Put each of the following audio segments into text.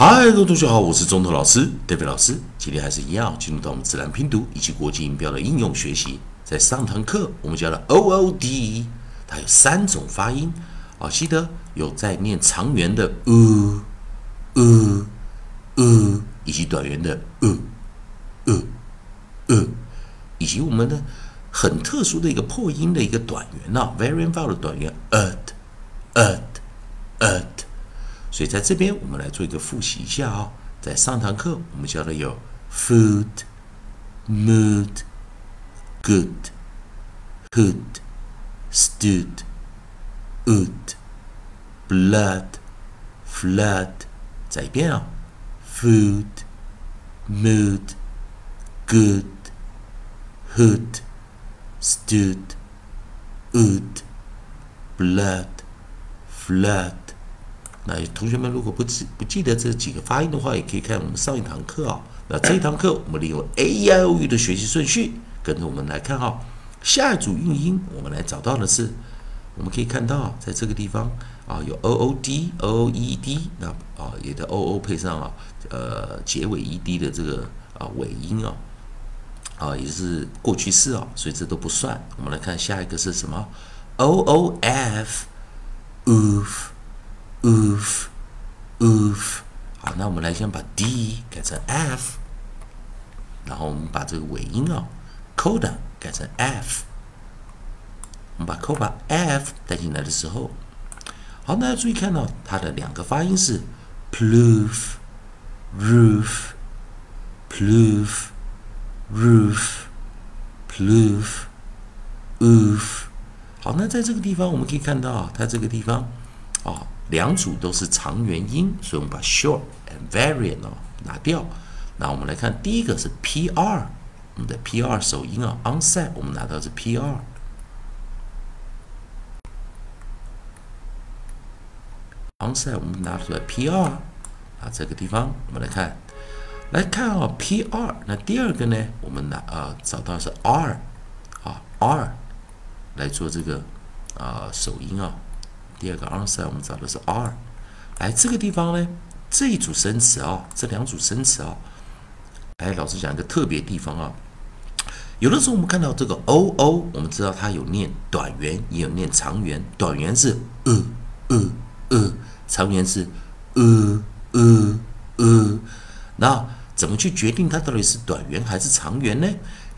嗨，各位同学好，我是中头老师 David 老师。今天还是一样，进入到我们自然拼读以及国际音标的应用学习。在上堂课我们教了 O O D，它有三种发音啊，记得有在念长元的呃呃呃，以及短元的呃呃呃，以及我们的很特殊的一个破音的一个短元呐，variant vowel 的短元 at at。所以在这边，我们来做一个复习一下啊。在上堂课我们教的有 food、mood、good、hood、stood、would、blood、flood。再一遍啊，food、mood、good、hood、stood、would、blood、flood。那同学们如果不记不记得这几个发音的话，也可以看我们上一堂课啊。那这一堂课我们利用 A E I O U 的学习顺序，跟着我们来看哈。下一组韵音我们来找到的是，我们可以看到在这个地方啊有 O O D O O E D，那啊也的 O O 配上啊呃结尾 E D 的这个啊尾音啊啊也是过去式啊，所以这都不算。我们来看下一个是什么？O O F，Oof。oof，oof，好，那我们来先把 d 改成 f，然后我们把这个尾音啊，coda 改成 f，我们把 c o 把 f 带进来的时候，好，大家注意看到它的两个发音是 ploof，roof，ploof，roof，ploof，oof，好，那在这个地方我们可以看到它这个地方。两组都是长元音，所以我们把 short and variant 哦拿掉。那我们来看第一个是 P R，我们的 P R 首音啊，onset 我们拿到是 P R，onset 我们拿出来 P R 啊，这个地方我们来看，来看啊 P R，那第二个呢，我们拿啊找到是 R 啊 R 来做这个啊首音啊。第二个 answer 我们找的是 r，来这个地方呢，这一组生词啊，这两组生词啊，哎，老师讲一个特别地方啊，有的时候我们看到这个 o o，我们知道它有念短元，也有念长元，短元是呃呃呃，长元是呃呃呃，那怎么去决定它到底是短元还是长元呢？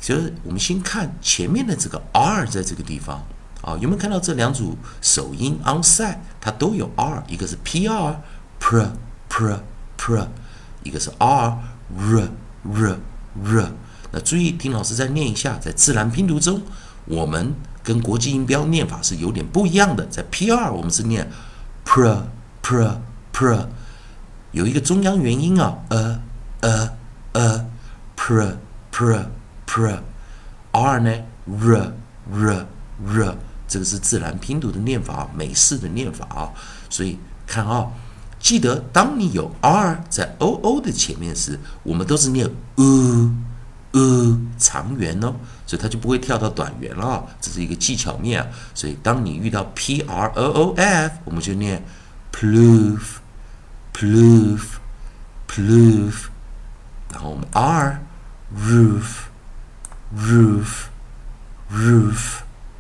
其实我们先看前面的这个 r 在这个地方。啊，有没有看到这两组首音 onset 它都有 r，一个是 p r pr pr pr，一个是 r r r r。那注意听老师再念一下，在自然拼读中，我们跟国际音标念法是有点不一样的。在 p r 我们是念 pr pr pr，有一个中央元音啊，a a a pr pr pr，r 呢 r r r。这个是自然拼读的念法，美式的念法啊，所以看啊，记得当你有 r 在 o o 的前面时，我们都是念呃呃长元哦，所以它就不会跳到短元了，这是一个技巧面啊。所以当你遇到 p r o o f，我们就念 proof，proof，proof，然后我们 r roof roof roof。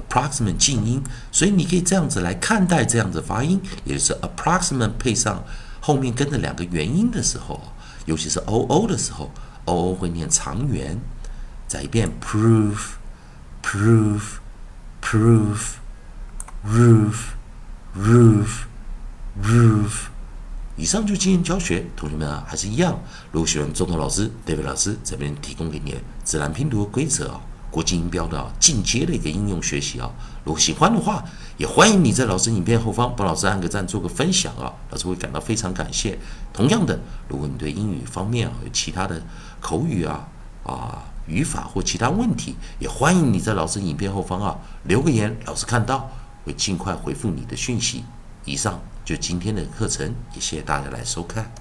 approximate 静音，所以你可以这样子来看待这样子发音，也就是 approximate 配上后面跟着两个元音的时候，尤其是 o o 的时候，o o 会念长元。再一遍 proof，proof，proof，roof，roof，roof。以上就今天教学，同学们啊，还是一样。如果喜欢中通老师、David 老师这边提供给你的自然拼读规则啊。国际音标的进阶的一个应用学习啊。如果喜欢的话，也欢迎你在老师影片后方帮老师按个赞，做个分享啊，老师会感到非常感谢。同样的，如果你对英语方面啊有其他的口语啊啊语法或其他问题，也欢迎你在老师影片后方啊留个言，老师看到会尽快回复你的讯息。以上就今天的课程，也谢谢大家来收看。